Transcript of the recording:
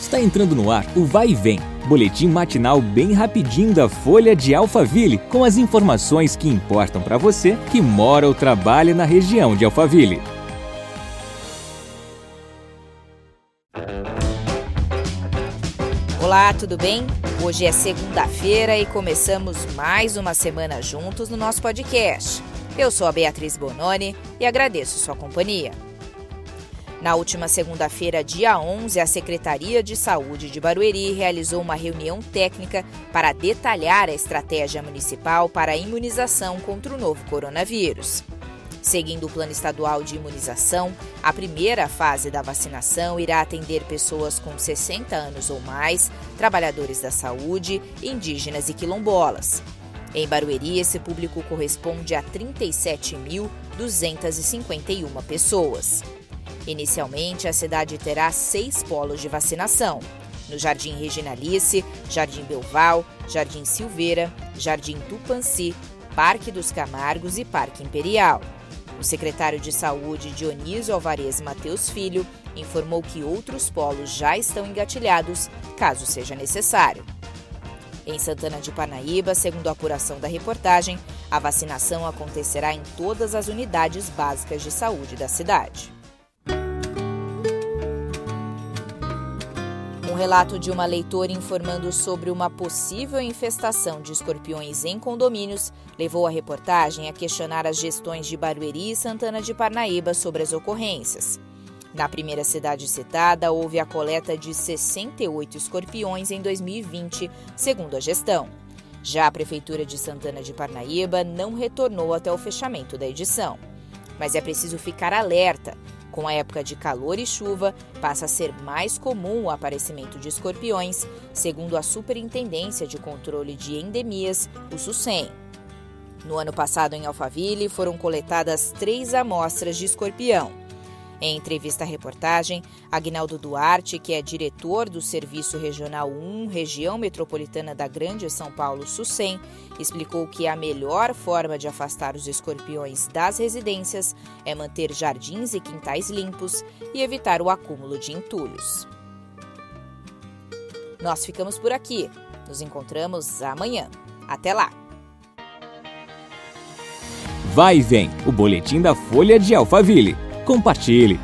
Está entrando no ar o Vai e Vem, boletim matinal bem rapidinho da Folha de Alphaville, com as informações que importam para você que mora ou trabalha na região de Alphaville. Olá, tudo bem? Hoje é segunda-feira e começamos mais uma semana juntos no nosso podcast. Eu sou a Beatriz Bononi e agradeço sua companhia. Na última segunda-feira, dia 11, a Secretaria de Saúde de Barueri realizou uma reunião técnica para detalhar a estratégia municipal para a imunização contra o novo coronavírus. Seguindo o Plano Estadual de Imunização, a primeira fase da vacinação irá atender pessoas com 60 anos ou mais, trabalhadores da saúde, indígenas e quilombolas. Em Barueri, esse público corresponde a 37.251 pessoas. Inicialmente, a cidade terá seis polos de vacinação: no Jardim Reginalice, Jardim Belval, Jardim Silveira, Jardim Tupanci, Parque dos Camargos e Parque Imperial. O secretário de Saúde, Dionísio Alvarez Mateus Filho, informou que outros polos já estão engatilhados, caso seja necessário. Em Santana de Parnaíba, segundo a apuração da reportagem, a vacinação acontecerá em todas as unidades básicas de saúde da cidade. Relato de uma leitora informando sobre uma possível infestação de escorpiões em condomínios levou a reportagem a questionar as gestões de Barueri e Santana de Parnaíba sobre as ocorrências. Na primeira cidade citada, houve a coleta de 68 escorpiões em 2020, segundo a gestão. Já a Prefeitura de Santana de Parnaíba não retornou até o fechamento da edição. Mas é preciso ficar alerta com a época de calor e chuva, passa a ser mais comum o aparecimento de escorpiões, segundo a Superintendência de Controle de Endemias, o SUSEM. No ano passado, em Alphaville, foram coletadas três amostras de escorpião. Em entrevista à reportagem, Agnaldo Duarte, que é diretor do Serviço Regional 1, região metropolitana da Grande São Paulo, SUSEM, explicou que a melhor forma de afastar os escorpiões das residências é manter jardins e quintais limpos e evitar o acúmulo de entulhos. Nós ficamos por aqui. Nos encontramos amanhã. Até lá! Vai e vem o boletim da Folha de Alphaville. Compartilhe